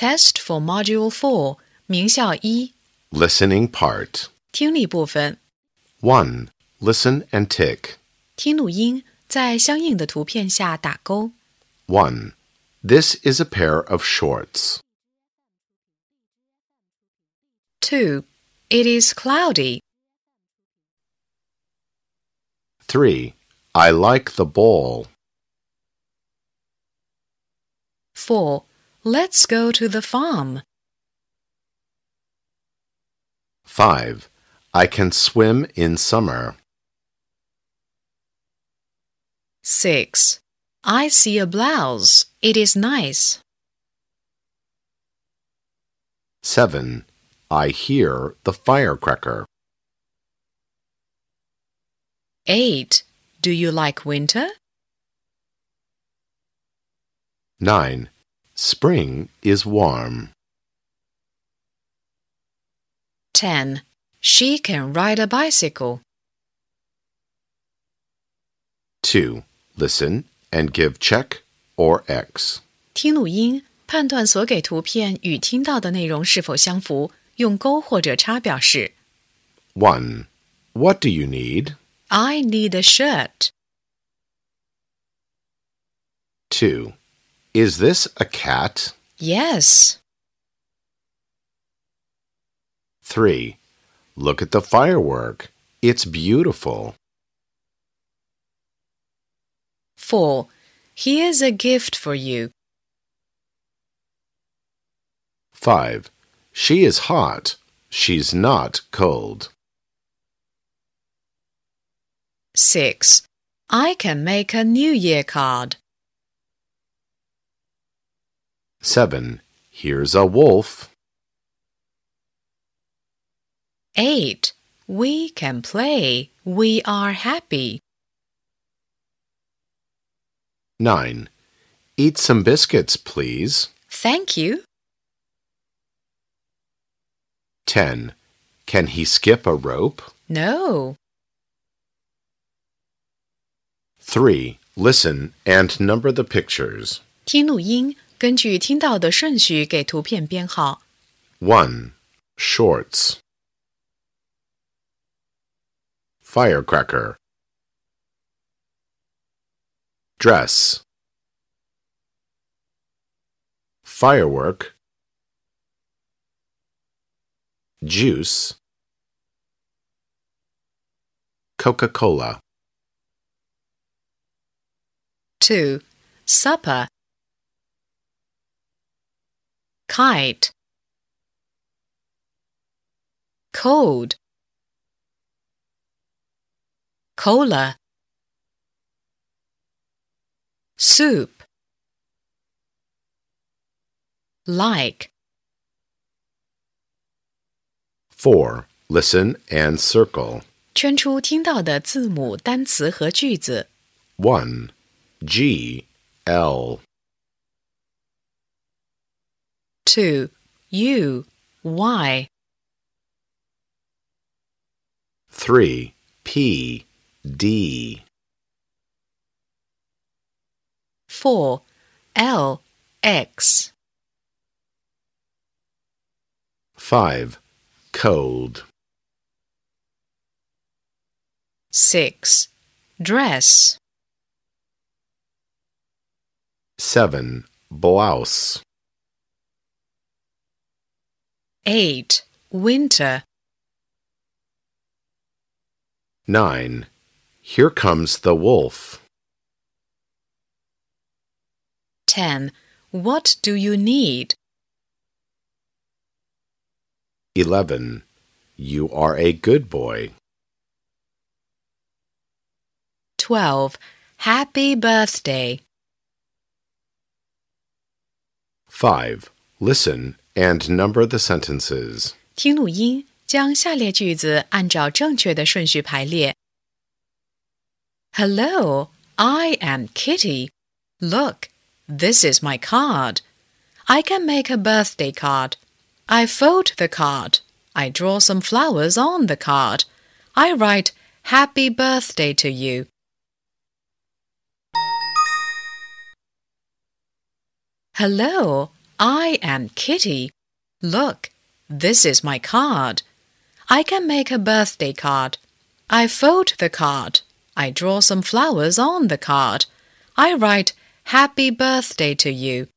Test for Module Four，名校一 Listening part. 听力部分， 1. Listen and tick. 听录音，在相应的图片下打勾。 1. This is a pair of shorts. 2. It is cloudy. 3. I like the ball. 4. Let's go to the farm. 5. I can swim in summer. 6. I see a blouse. It is nice. 7. I hear the firecracker. 8. Do you like winter? 9. Spring is warm. 10. She can ride a bicycle. 2. Listen and give check or X. 听录音，判断所给图片与听到的内容是否相符，用勾或者叉表示。 1. What do you need? I need a shirt. 2. Is this a cat? Yes. 3. Look at the firework. It's beautiful. 4. Here's a gift for you. 5. She is hot. She's not cold. 6. I can make a New Year card. 7. Here's a wolf. 8. We can play. We are happy. 9. Eat some biscuits, please. Thank you. 10. Can he skip a rope? No. 3. Listen and number the pictures. 听录音， 根据听到的顺序给图片编号。 1. Shorts. Firecracker. Dress. Firework. Juice. Coca-Cola. 2. Supper. Kite. Cold. Cola. Soup. Like. 4. Listen and circle. 圈出听到的字母、单词和句子。 1. G. L. 2. U. Y. 3. P. D. 4. L. X. 5. Cold. 6. Dress. 7. Blouse. 8. Winter. 9. Here comes the wolf. 10. What do you need? 11. You are a good boy. 12. Happy birthday. 5. Listen and number the sentences. 听录音，将下列句子按照正确的顺序排列。Hello, I am Kitty. Look, this is my card. I can make a birthday card. I fold the card. I draw some flowers on the card. I write Happy Birthday to you. Hello, I am Kitty. Look, this is my card. I can make a birthday card. I fold the card. I draw some flowers on the card. I write Happy birthday to you.